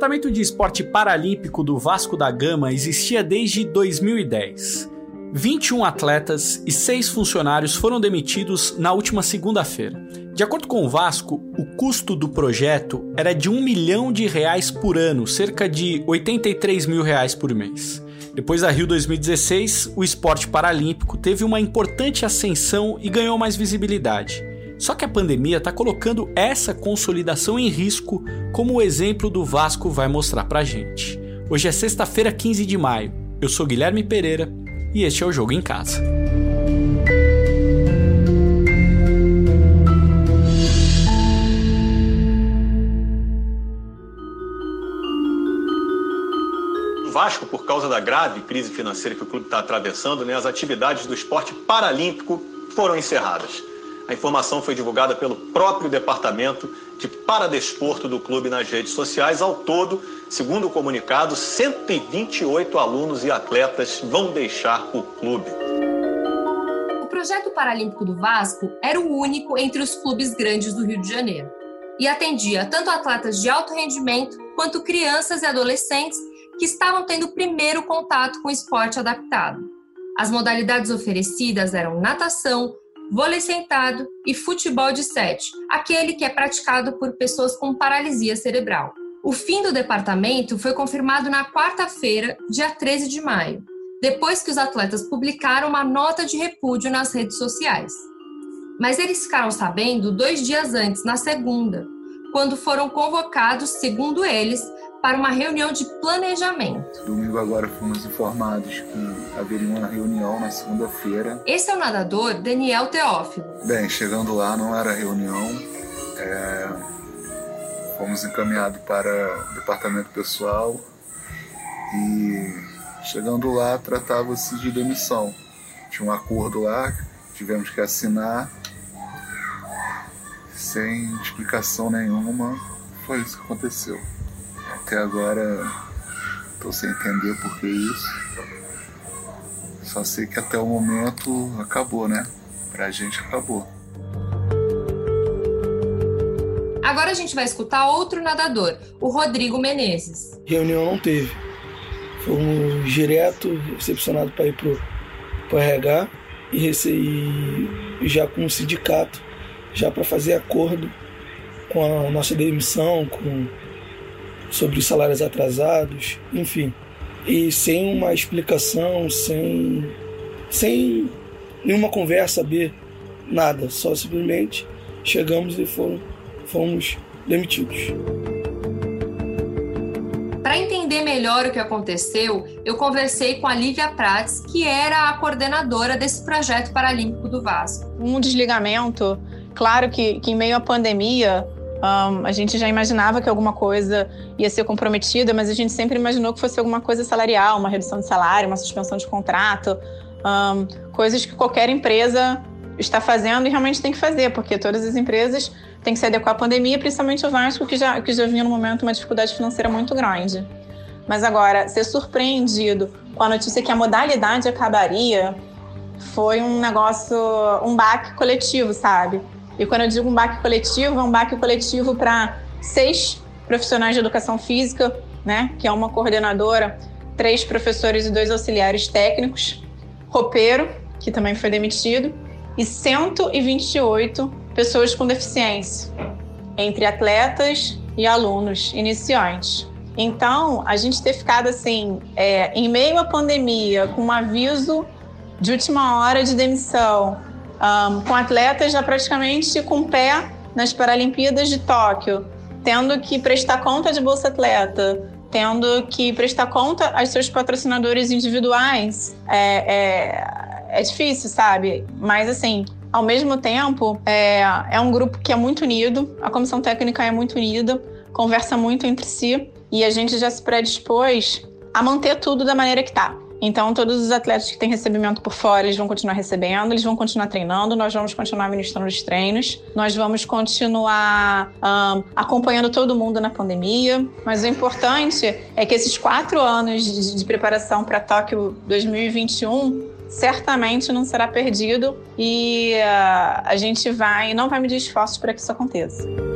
Departamento de Esporte Paralímpico do Vasco da Gama existia desde 2010. 21 atletas e 6 funcionários foram demitidos na última segunda-feira. De acordo com o Vasco, o custo do projeto era de um milhão de reais por ano, cerca de 83 mil reais por mês. Depois da Rio 2016, o esporte paralímpico teve uma importante ascensão e ganhou mais visibilidade. Só que a pandemia está colocando essa consolidação em risco, como o exemplo do Vasco vai mostrar pra gente. Hoje é sexta-feira, 15 de maio. Eu sou Guilherme Pereira e este é o Jogo em Casa. Vasco, por causa da grave crise financeira que o clube está atravessando, né, as atividades do esporte paralímpico foram encerradas. A informação foi divulgada pelo próprio departamento de Paradesporto do clube nas redes sociais. Ao todo, segundo o comunicado, 128 alunos e atletas vão deixar o clube. O projeto paralímpico do Vasco era o único entre os clubes grandes do Rio de Janeiro e atendia tanto atletas de alto rendimento quanto crianças e adolescentes que estavam tendo o primeiro contato com o esporte adaptado. As modalidades oferecidas eram natação, vôlei sentado e futebol de sete, aquele que é praticado por pessoas com paralisia cerebral. O fim do departamento foi confirmado na quarta-feira, dia 13 de maio, depois que os atletas publicaram uma nota de repúdio nas redes sociais. Mas eles ficaram sabendo dois dias antes, na segunda, quando foram convocados, segundo eles, para uma reunião de planejamento. Domingo agora fomos informados que haveria uma reunião na segunda-feira. Esse é o nadador Daniel Teófilo. Bem, chegando lá não era reunião, é... fomos encaminhados para o departamento pessoal e chegando lá tratava-se de demissão. Tinha um acordo lá, tivemos que assinar sem explicação nenhuma. Foi isso que aconteceu. Até agora estou sem entender por que isso. Só sei que até o momento acabou, né? Pra gente acabou. Agora a gente vai escutar outro nadador, o Rodrigo Menezes. Reunião não teve. Fomos direto, recepcionado para ir pro, pro RH e, recebi, já com o sindicato, já para fazer acordo com a nossa demissão, com sobre os salários atrasados, enfim. E sem uma explicação, sem, sem nenhuma conversa, saber nada, só simplesmente chegamos e foram, fomos demitidos. Para entender melhor o que aconteceu, eu conversei com a Lívia Prates, que era a coordenadora desse projeto paralímpico do Vasco. Um desligamento, claro que, que em meio à pandemia, um, a gente já imaginava que alguma coisa ia ser comprometida, mas a gente sempre imaginou que fosse alguma coisa salarial, uma redução de salário, uma suspensão de contrato, um, coisas que qualquer empresa está fazendo e realmente tem que fazer, porque todas as empresas têm que se adequar à pandemia, principalmente o Vasco, que já, que já vinha no momento uma dificuldade financeira muito grande. Mas agora, ser surpreendido com a notícia que a modalidade acabaria foi um negócio, um baque coletivo, sabe? E quando eu digo um baque coletivo, é um baque coletivo para seis profissionais de educação física, né, que é uma coordenadora, três professores e dois auxiliares técnicos, roupeiro, que também foi demitido, e 128 pessoas com deficiência, entre atletas e alunos iniciantes. Então, a gente ter ficado assim, é, em meio à pandemia, com um aviso de última hora de demissão, um, com atletas já praticamente com pé nas Paralimpíadas de Tóquio, tendo que prestar conta de Bolsa Atleta, tendo que prestar conta aos seus patrocinadores individuais. É, é, é difícil, sabe? Mas, assim, ao mesmo tempo, é, é um grupo que é muito unido, a comissão técnica é muito unida, conversa muito entre si e a gente já se predispôs a manter tudo da maneira que está. Então, todos os atletas que têm recebimento por fora, eles vão continuar recebendo, eles vão continuar treinando, nós vamos continuar ministrando os treinos, nós vamos continuar um, acompanhando todo mundo na pandemia. Mas o importante é que esses quatro anos de, de preparação para Tóquio 2021 certamente não será perdido e uh, a gente vai, não vai medir esforços para que isso aconteça.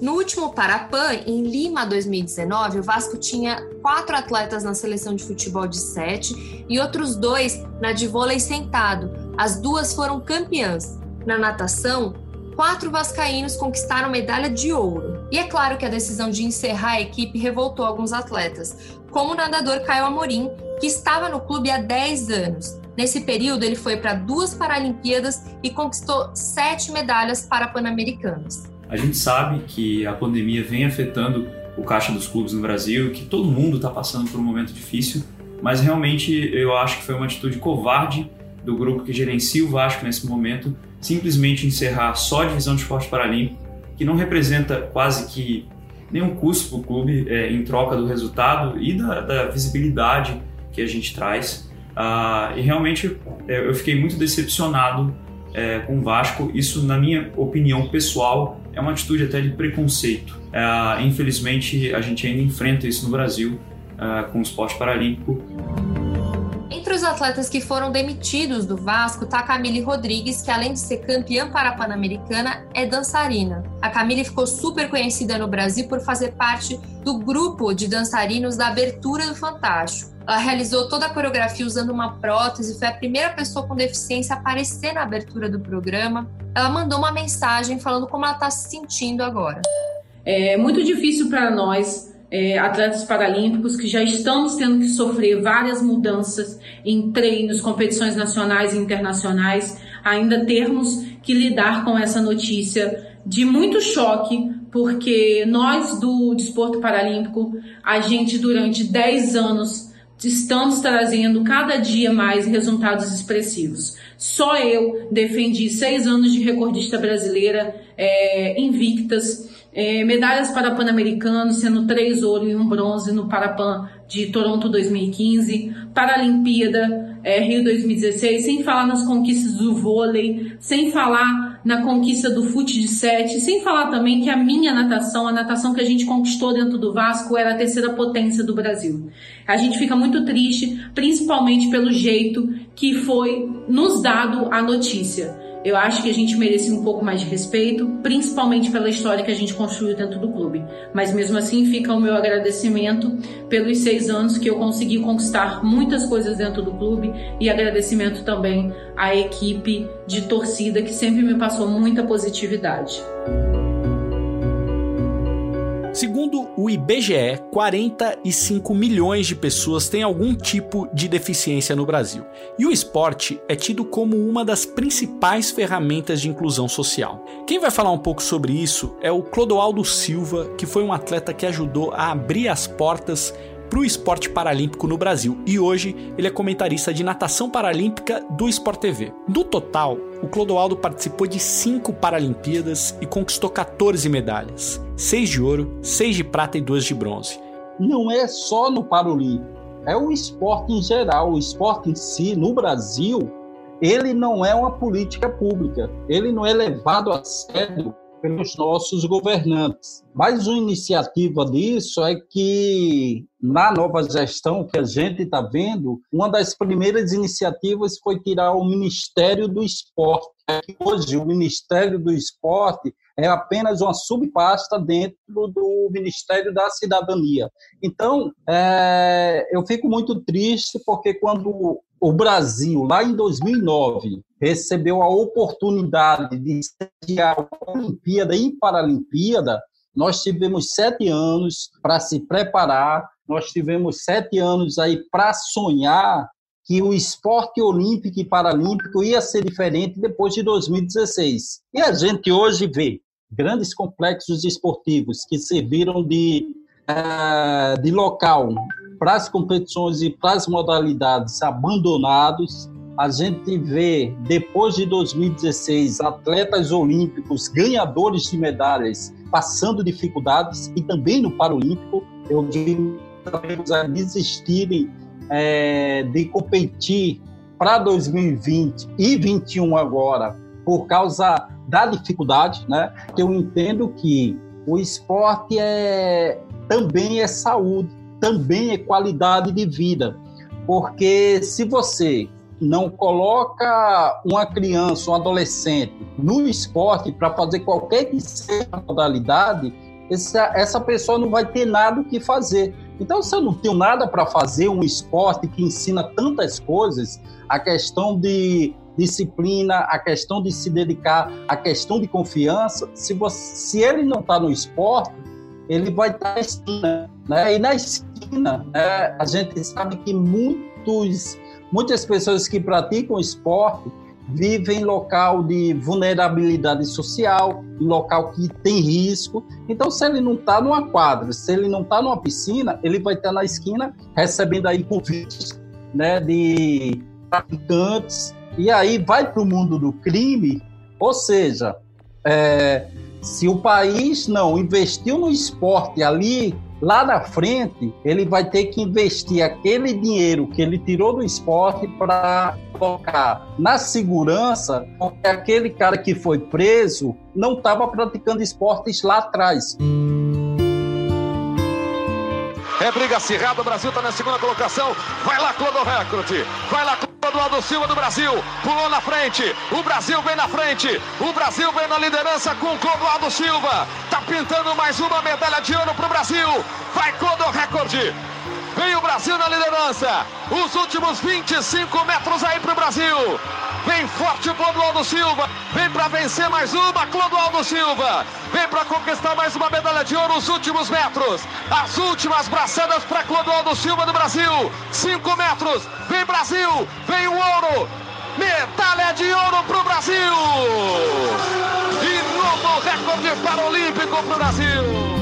No último Parapan, em Lima 2019, o Vasco tinha quatro atletas na seleção de futebol de sete e outros dois na de vôlei sentado. As duas foram campeãs. Na natação, quatro vascaínos conquistaram medalha de ouro. E é claro que a decisão de encerrar a equipe revoltou alguns atletas, como o nadador Caio Amorim, que estava no clube há 10 anos. Nesse período, ele foi para duas Paralimpíadas e conquistou sete medalhas para Pan-Americanas. A gente sabe que a pandemia vem afetando o caixa dos clubes no Brasil, que todo mundo está passando por um momento difícil, mas realmente eu acho que foi uma atitude covarde do grupo que gerencia o Vasco nesse momento, simplesmente encerrar só a divisão de esporte paralímpico, que não representa quase que nenhum custo para o clube é, em troca do resultado e da, da visibilidade que a gente traz. Ah, e realmente é, eu fiquei muito decepcionado é, com o Vasco. Isso, na minha opinião pessoal, é uma atitude até de preconceito. É, infelizmente, a gente ainda enfrenta isso no Brasil é, com o esporte paralímpico. Entre os atletas que foram demitidos do Vasco está a Camille Rodrigues, que além de ser campeã para a Pan-Americana, é dançarina. A Camille ficou super conhecida no Brasil por fazer parte do grupo de dançarinos da abertura do Fantástico. Realizou toda a coreografia usando uma prótese, foi a primeira pessoa com deficiência a aparecer na abertura do programa. Ela mandou uma mensagem falando como ela está se sentindo agora. É muito difícil para nós, é, atletas paralímpicos, que já estamos tendo que sofrer várias mudanças em treinos, competições nacionais e internacionais, ainda termos que lidar com essa notícia de muito choque, porque nós do desporto paralímpico, a gente durante 10 anos estamos trazendo cada dia mais resultados expressivos. Só eu defendi seis anos de recordista brasileira é, invictas, é, medalhas para Pan-Americano, sendo três ouro e um bronze no Parapan de Toronto 2015, Paralimpíada é, Rio 2016, sem falar nas conquistas do vôlei, sem falar na conquista do fute de sete, sem falar também que a minha natação, a natação que a gente conquistou dentro do Vasco, era a terceira potência do Brasil. A gente fica muito triste, principalmente pelo jeito que foi nos dado a notícia. Eu acho que a gente merecia um pouco mais de respeito, principalmente pela história que a gente construiu dentro do clube. Mas mesmo assim fica o meu agradecimento pelos seis anos que eu consegui conquistar muitas coisas dentro do clube e agradecimento também à equipe de torcida que sempre me passou muita positividade. Segundo o IBGE, 45 milhões de pessoas têm algum tipo de deficiência no Brasil. E o esporte é tido como uma das principais ferramentas de inclusão social. Quem vai falar um pouco sobre isso é o Clodoaldo Silva, que foi um atleta que ajudou a abrir as portas para o esporte paralímpico no Brasil e hoje ele é comentarista de natação paralímpica do Sport TV. No total, o Clodoaldo participou de cinco Paralimpíadas e conquistou 14 medalhas: seis de ouro, seis de prata e duas de bronze. Não é só no Paralímpico, é o esporte em geral. O esporte em si, no Brasil, ele não é uma política pública, ele não é levado a sério pelos nossos governantes. Mais uma iniciativa disso é que, na nova gestão que a gente está vendo, uma das primeiras iniciativas foi tirar o Ministério do Esporte. Hoje, o Ministério do Esporte é apenas uma subpasta dentro do Ministério da Cidadania. Então, é, eu fico muito triste porque quando o Brasil, lá em 2009, recebeu a oportunidade de sediar a Olimpíada e Paralimpíada, nós tivemos sete anos para se preparar, nós tivemos sete anos aí para sonhar que o esporte olímpico e paralímpico ia ser diferente depois de 2016. E a gente hoje vê grandes complexos esportivos que serviram de, uh, de local para as competições e para as modalidades abandonados. A gente vê, depois de 2016, atletas olímpicos ganhadores de medalhas passando dificuldades e também no Paralímpico. Eu atletas a desistirem é, de competir para 2020 e 2021 agora por causa da dificuldade, né? Eu entendo que o esporte é também é saúde também é qualidade de vida. Porque se você não coloca uma criança, um adolescente no esporte para fazer qualquer que seja a modalidade, essa, essa pessoa não vai ter nada o que fazer. Então, se eu não tenho nada para fazer, um esporte que ensina tantas coisas, a questão de disciplina, a questão de se dedicar, a questão de confiança, se, você, se ele não está no esporte, ele vai estar tá na esquina. Né? E na esquina, né, a gente sabe que muitos, muitas pessoas que praticam esporte vivem em local de vulnerabilidade social, local que tem risco. Então, se ele não está numa quadra, se ele não está numa piscina, ele vai estar na esquina recebendo aí convites né, de traficantes, e aí vai para o mundo do crime, ou seja, é, se o país não investiu no esporte ali lá na frente, ele vai ter que investir aquele dinheiro que ele tirou do esporte para colocar na segurança, porque aquele cara que foi preso não estava praticando esportes lá atrás. É briga acirrada, o Brasil está na segunda colocação. Vai lá, Clodo Recrute. Vai lá, Clodoaldo Silva do Brasil. Pulou na frente. O Brasil vem na frente. O Brasil vem na liderança com o Clodoaldo Silva. Tá pintando mais uma medalha de ouro pro Brasil. Vai, Clodo Recorde. Vem o Brasil na liderança. Os últimos 25 metros aí pro Brasil. Vem forte o Clodoaldo Silva. Vem para vencer mais uma, Clodoaldo Silva. Vem para conquistar mais uma medalha de ouro nos últimos metros. As últimas braçadas para Clodoaldo Silva do Brasil. 5 metros. Vem Brasil. Vem o ouro. Medalha de ouro para o Brasil. E novo recorde paralímpico para o Brasil.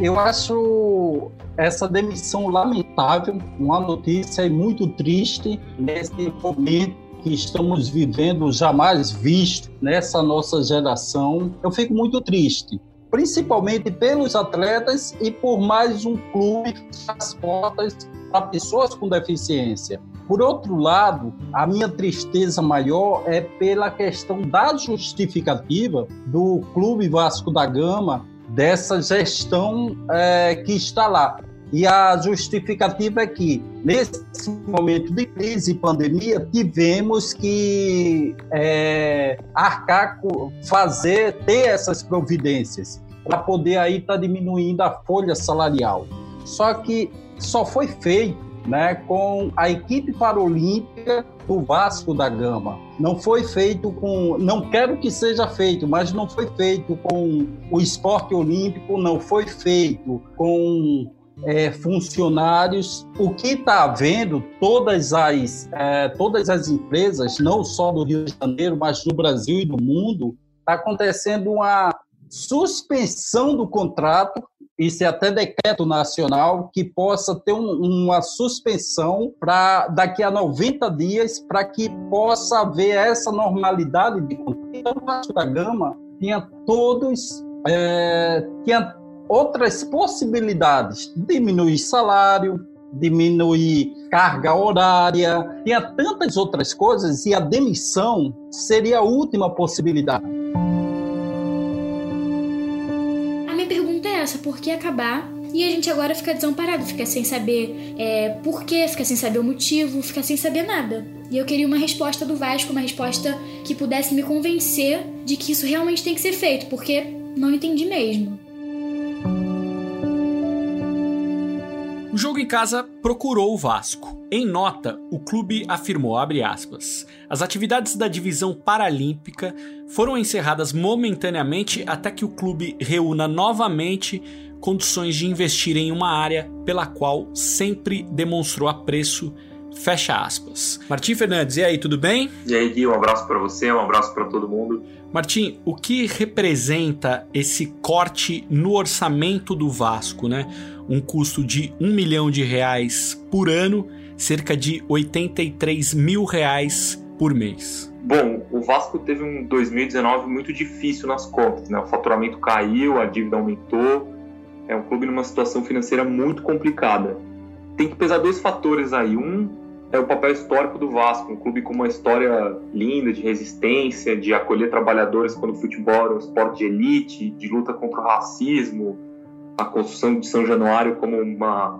Eu acho essa demissão lamentável, uma notícia muito triste nesse momento que estamos vivendo jamais visto nessa nossa geração. Eu fico muito triste, principalmente pelos atletas e por mais um clube as portas para pessoas com deficiência. Por outro lado, a minha tristeza maior é pela questão da justificativa do Clube Vasco da Gama dessa gestão é, que está lá. E a justificativa é que, nesse momento de crise e pandemia, tivemos que é, arcar, fazer, ter essas providências para poder aí estar tá diminuindo a folha salarial. Só que só foi feito né, com a equipe paralímpica do Vasco da Gama. Não foi feito com, não quero que seja feito, mas não foi feito com o esporte olímpico, não foi feito com é, funcionários. O que está havendo, todas as, é, todas as empresas, não só do Rio de Janeiro, mas no Brasil e no mundo, está acontecendo uma suspensão do contrato isso é até decreto nacional, que possa ter um, uma suspensão para daqui a 90 dias, para que possa haver essa normalidade de Então, Vasco da Gama tinha todos, é, tinha outras possibilidades, diminuir salário, diminuir carga horária, tinha tantas outras coisas, e a demissão seria a última possibilidade. Por que acabar? E a gente agora fica desamparado, fica sem saber é, por quê, fica sem saber o motivo, fica sem saber nada. E eu queria uma resposta do Vasco, uma resposta que pudesse me convencer de que isso realmente tem que ser feito, porque não entendi mesmo. O jogo em casa procurou o Vasco. Em nota, o clube afirmou, aspas, as atividades da divisão paralímpica foram encerradas momentaneamente até que o clube reúna novamente condições de investir em uma área pela qual sempre demonstrou apreço Fecha aspas. Martim Fernandes, e aí, tudo bem? E aí, Gui, um abraço para você, um abraço para todo mundo. Martim, o que representa esse corte no orçamento do Vasco, né? Um custo de um milhão de reais por ano, cerca de 83 mil reais por mês. Bom, o Vasco teve um 2019 muito difícil nas contas, né? O faturamento caiu, a dívida aumentou, é um clube numa situação financeira muito complicada. Tem que pesar dois fatores aí. Um é o papel histórico do Vasco, um clube com uma história linda de resistência, de acolher trabalhadores quando o futebol era um esporte de elite, de luta contra o racismo, a construção de São Januário como uma,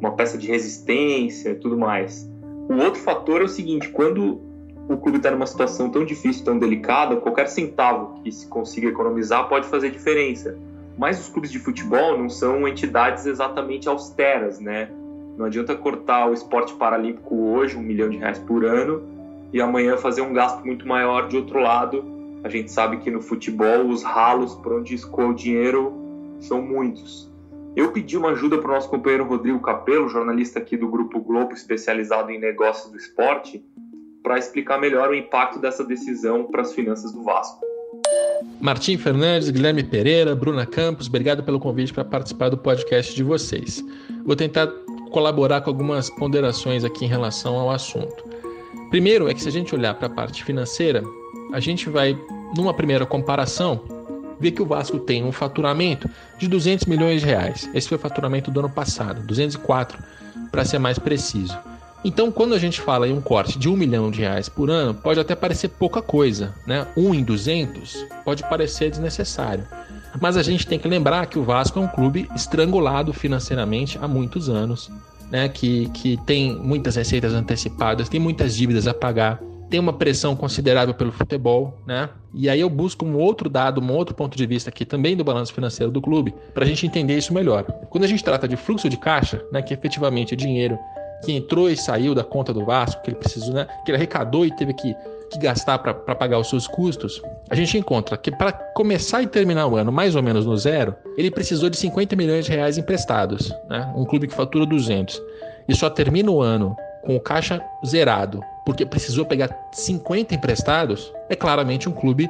uma peça de resistência e tudo mais. O outro fator é o seguinte, quando o clube está numa situação tão difícil, tão delicada, qualquer centavo que se consiga economizar pode fazer diferença. Mas os clubes de futebol não são entidades exatamente austeras, né? Não adianta cortar o esporte paralímpico hoje, um milhão de reais por ano, e amanhã fazer um gasto muito maior de outro lado. A gente sabe que no futebol os ralos por onde escoa o dinheiro são muitos. Eu pedi uma ajuda para o nosso companheiro Rodrigo Capello, jornalista aqui do Grupo Globo, especializado em negócios do esporte, para explicar melhor o impacto dessa decisão para as finanças do Vasco. Martim Fernandes, Guilherme Pereira, Bruna Campos, obrigado pelo convite para participar do podcast de vocês. Vou tentar colaborar com algumas ponderações aqui em relação ao assunto. Primeiro é que se a gente olhar para a parte financeira, a gente vai, numa primeira comparação, ver que o Vasco tem um faturamento de 200 milhões de reais. Esse foi o faturamento do ano passado, 204 para ser mais preciso. Então, quando a gente fala em um corte de um milhão de reais por ano, pode até parecer pouca coisa, né? Um em 200 pode parecer desnecessário. Mas a gente tem que lembrar que o Vasco é um clube estrangulado financeiramente há muitos anos, né? Que, que tem muitas receitas antecipadas, tem muitas dívidas a pagar, tem uma pressão considerável pelo futebol, né? E aí eu busco um outro dado, um outro ponto de vista aqui também do balanço financeiro do clube, para a gente entender isso melhor. Quando a gente trata de fluxo de caixa, né, que efetivamente é dinheiro que entrou e saiu da conta do Vasco, que ele precisou, né, que ele arrecadou e teve que, que gastar para pagar os seus custos, a gente encontra que para começar e terminar o ano mais ou menos no zero, ele precisou de 50 milhões de reais emprestados, né? um clube que fatura 200, e só termina o ano com o caixa zerado, porque precisou pegar 50 emprestados, é claramente um clube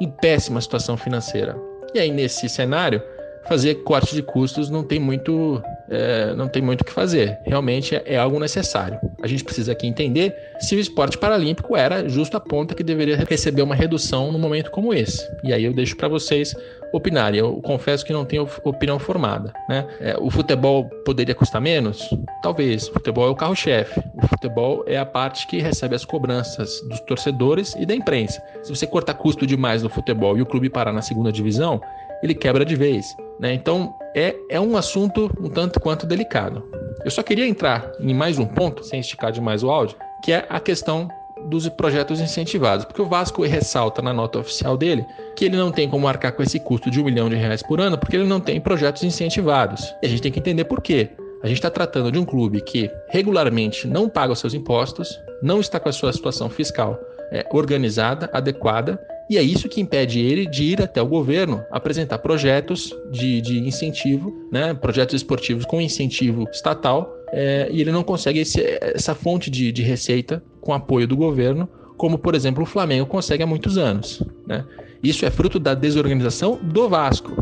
em péssima situação financeira. E aí, nesse cenário, fazer corte de custos não tem muito é, não tem muito o que fazer. Realmente é, é, algo necessário. A gente precisa aqui entender se o esporte paralímpico era justo a ponta que deveria receber uma redução num momento como esse. E aí eu deixo para vocês opinarem. Eu confesso que não tenho opinião formada. Né? É, o futebol poderia custar menos? Talvez. O futebol é o carro-chefe. O futebol é a parte que recebe as cobranças dos torcedores e da imprensa. Se você cortar custo demais no futebol e o clube parar na segunda divisão, ele quebra de vez. Né? Então é, é um assunto um tanto quanto delicado. Eu só queria entrar em mais um ponto, sem esticar demais o áudio, que é a questão dos projetos incentivados, porque o Vasco ressalta na nota oficial dele que ele não tem como arcar com esse custo de um milhão de reais por ano, porque ele não tem projetos incentivados. E a gente tem que entender por quê. A gente está tratando de um clube que regularmente não paga os seus impostos, não está com a sua situação fiscal é, organizada, adequada, e é isso que impede ele de ir até o governo apresentar projetos de, de incentivo, né, projetos esportivos com incentivo estatal, é, e ele não consegue esse, essa fonte de, de receita com apoio do governo, como por exemplo o Flamengo consegue há muitos anos. Né? Isso é fruto da desorganização do Vasco,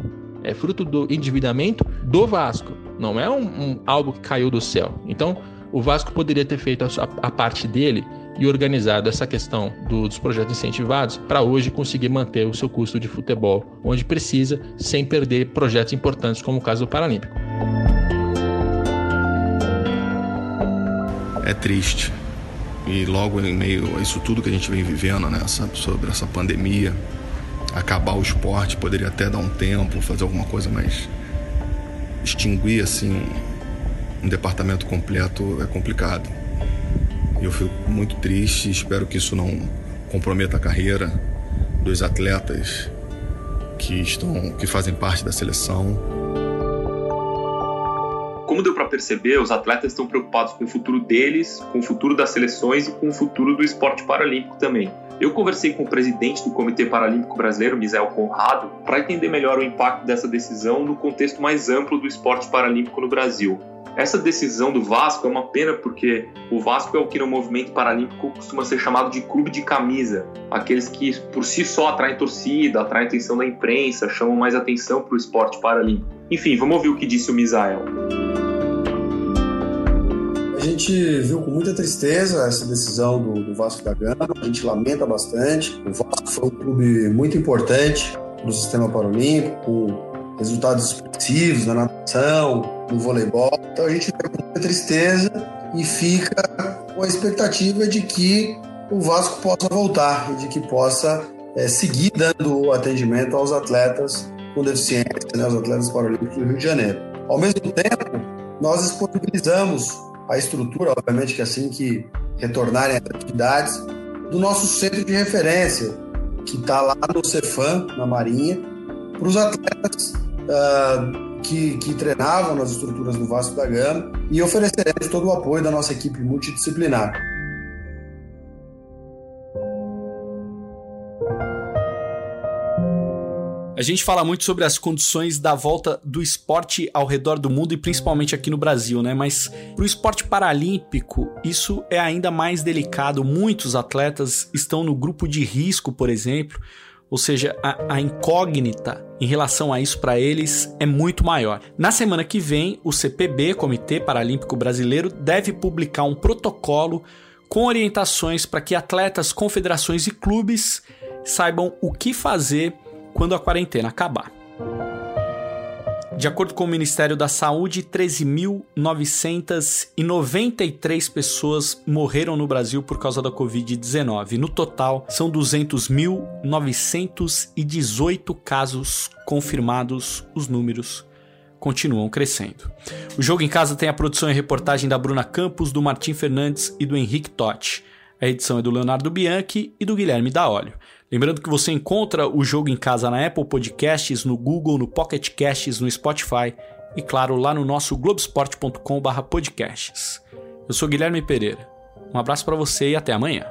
é fruto do endividamento do Vasco, não é um, um algo que caiu do céu. Então, o Vasco poderia ter feito a, a parte dele e organizado essa questão do, dos projetos incentivados para hoje conseguir manter o seu custo de futebol onde precisa, sem perder projetos importantes como o caso do Paralímpico. É triste. E logo em meio a isso tudo que a gente vem vivendo, né, sobre essa pandemia, acabar o esporte poderia até dar um tempo, fazer alguma coisa, mas extinguir assim um departamento completo é complicado. Eu fico muito triste, espero que isso não comprometa a carreira dos atletas que estão que fazem parte da seleção. Como deu para perceber, os atletas estão preocupados com o futuro deles, com o futuro das seleções e com o futuro do esporte paralímpico também. Eu conversei com o presidente do Comitê Paralímpico Brasileiro, Misael Conrado, para entender melhor o impacto dessa decisão no contexto mais amplo do esporte paralímpico no Brasil. Essa decisão do Vasco é uma pena porque o Vasco é o que no movimento paralímpico costuma ser chamado de clube de camisa, aqueles que por si só atraem torcida, atraem atenção da imprensa, chamam mais atenção para o esporte paralímpico. Enfim, vamos ouvir o que disse o Misael. A gente viu com muita tristeza essa decisão do, do Vasco da Gama, a gente lamenta bastante. O Vasco foi um clube muito importante no sistema paralímpico, resultados expressivos na natação, no voleibol. Então a gente fica com muita tristeza e fica com a expectativa de que o Vasco possa voltar e de que possa é, seguir dando atendimento aos atletas com deficiência, né, aos atletas paralímpicos do Rio de Janeiro. Ao mesmo tempo, nós disponibilizamos a estrutura, obviamente que assim que retornarem as atividades, do nosso centro de referência, que está lá no Cefam, na Marinha, para os atletas uh, que, que treinavam nas estruturas do Vasco da Gama e ofereceremos todo o apoio da nossa equipe multidisciplinar. A gente fala muito sobre as condições da volta do esporte ao redor do mundo e principalmente aqui no Brasil, né? Mas para o esporte paralímpico, isso é ainda mais delicado. Muitos atletas estão no grupo de risco, por exemplo. Ou seja, a, a incógnita em relação a isso para eles é muito maior. Na semana que vem, o CPB, Comitê Paralímpico Brasileiro, deve publicar um protocolo com orientações para que atletas, confederações e clubes saibam o que fazer quando a quarentena acabar. De acordo com o Ministério da Saúde, 13.993 pessoas morreram no Brasil por causa da Covid-19. No total, são 200.918 casos confirmados. Os números continuam crescendo. O Jogo em Casa tem a produção e reportagem da Bruna Campos, do Martim Fernandes e do Henrique Totti. A edição é do Leonardo Bianchi e do Guilherme Daolio. Lembrando que você encontra o jogo em casa na Apple Podcasts, no Google, no Pocket Casts, no Spotify e, claro, lá no nosso globesport.com/podcasts. Eu sou Guilherme Pereira. Um abraço para você e até amanhã.